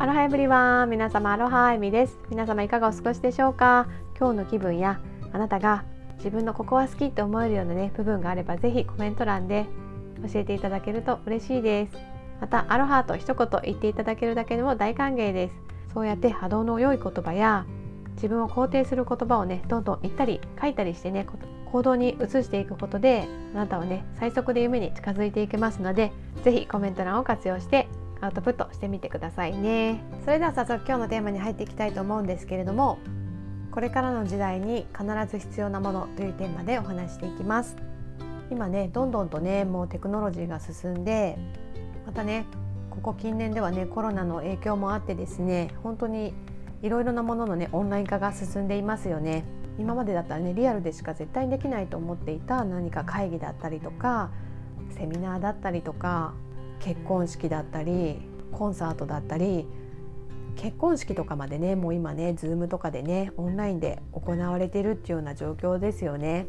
アロハエブリワン皆様アロハエミです。皆様いかがお過ごしでしょうか？今日の気分やあなたが自分のここは好きって思えるようなね部分があればぜひコメント欄で教えていただけると嬉しいです。またアロハと一言言っていただけるだけでも大歓迎です。そうやって波動の良い言葉や自分を肯定する言葉をねどんどん言ったり書いたりしてね行動に移していくことであなたはね最速で夢に近づいていけますので是非コメント欄を活用してアウトプットしてみてくださいね。それでは早速今日のテーマに入っていきたいと思うんですけれどもこれからの時代に必ず必要なものというテーマでお話していきます。今ねどんどんとねもうテクノロジーが進んでまたねここ近年ではねコロナの影響もあってですね本当にいろいろなもののねオンライン化が進んでいますよね。今までだったらねリアルでしか絶対にできないと思っていた何か会議だったりとかセミナーだったりとか結婚式だったりコンサートだったり結婚式とかまでねもう今ね Zoom とかでねオンラインで行われてるっていうような状況ですよね。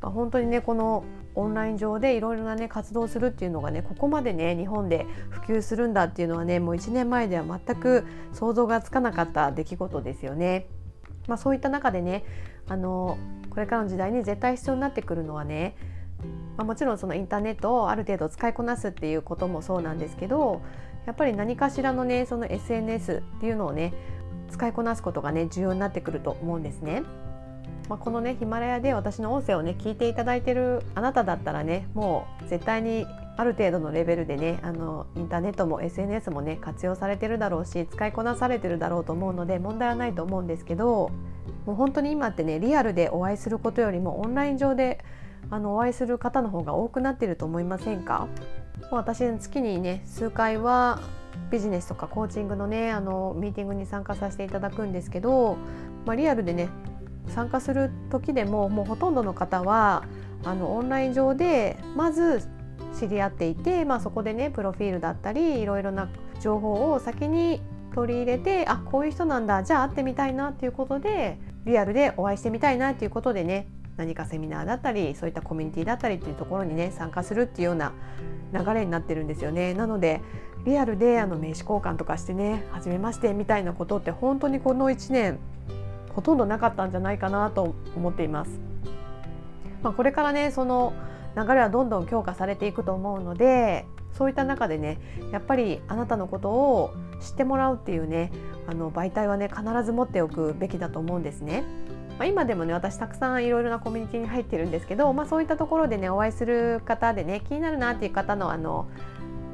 まあ、本当にねこのオンライン上でいろいろなね活動するっていうのがねここまでね日本で普及するんだっていうのはねもう1年前では全く想像がつかなかった出来事ですよね。まあ、そういった中でねあのこれからの時代に絶対必要になってくるのはねまあ、もちろんそのインターネットをある程度使いこなすっていうこともそうなんですけどやっぱり何かしらのねその SNS っていうのをね使いこなすことがね重要になってくると思うんですね。まあ、このねヒマラヤで私の音声をね聞いていただいてるあなただったらねもう絶対にある程度のレベルでねあのインターネットも SNS もね活用されてるだろうし使いこなされてるだろうと思うので問題はないと思うんですけどもう本当に今ってねリアルでお会いすることよりもオンライン上であのお会いする方の方が多くなっていると思いませんか？私月にね数回はビジネスとかコーチングのねあのミーティングに参加させていただくんですけど、まあ、リアルでね参加する時でももうほとんどの方はあのオンライン上でまず知り合っていて、まあ、そこでねプロフィールだったりいろいろな情報を先に取り入れてあこういう人なんだじゃあ会ってみたいなっていうことでリアルでお会いしてみたいなっていうことでね何かセミナーだったりそういったコミュニティだったりっていうところにね参加するっていうような流れになってるんですよね。なのでリアルであの名刺交換とかしてね初めましてみたいなことって本当にこの1年ほとんどなかったんじゃないかなと思っています。まあ、これからねその流れはどんどん強化されていくと思うのでそういった中でねやっぱりあなたのことを知ってもらうっていうねあの媒体はね必ず持っておくべきだと思うんですね。まあ、今でもね私たくさんいろいろなコミュニティに入ってるんですけど、まあ、そういったところでねお会いする方でね気になるなっていう方のあの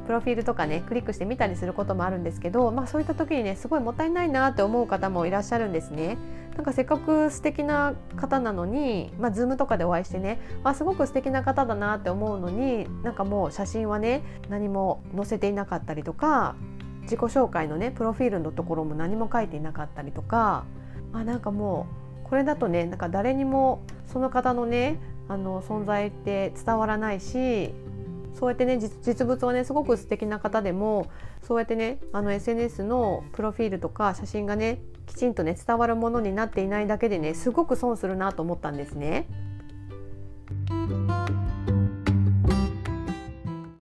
プロフィールとかねクリックしてみたりすることもあるんですけど、まあ、そういった時にねすごいもったいないなって思う方もいらっしゃるんですね。なんかせっかく素敵な方なのに、まあ、Zoom とかでお会いしてねあすごく素敵な方だなって思うのになんかもう写真はね何も載せていなかったりとか自己紹介のねプロフィールのところも何も書いていなかったりとか、まあ、なんかもうこれだとねなんか誰にもその方のねあの存在って伝わらないしそうやってね実物はねすごく素敵な方でもそうやってねあの SNS のプロフィールとか写真がねきちんとね伝わるものになっていないだけでねすごく損するなと思ったんですね。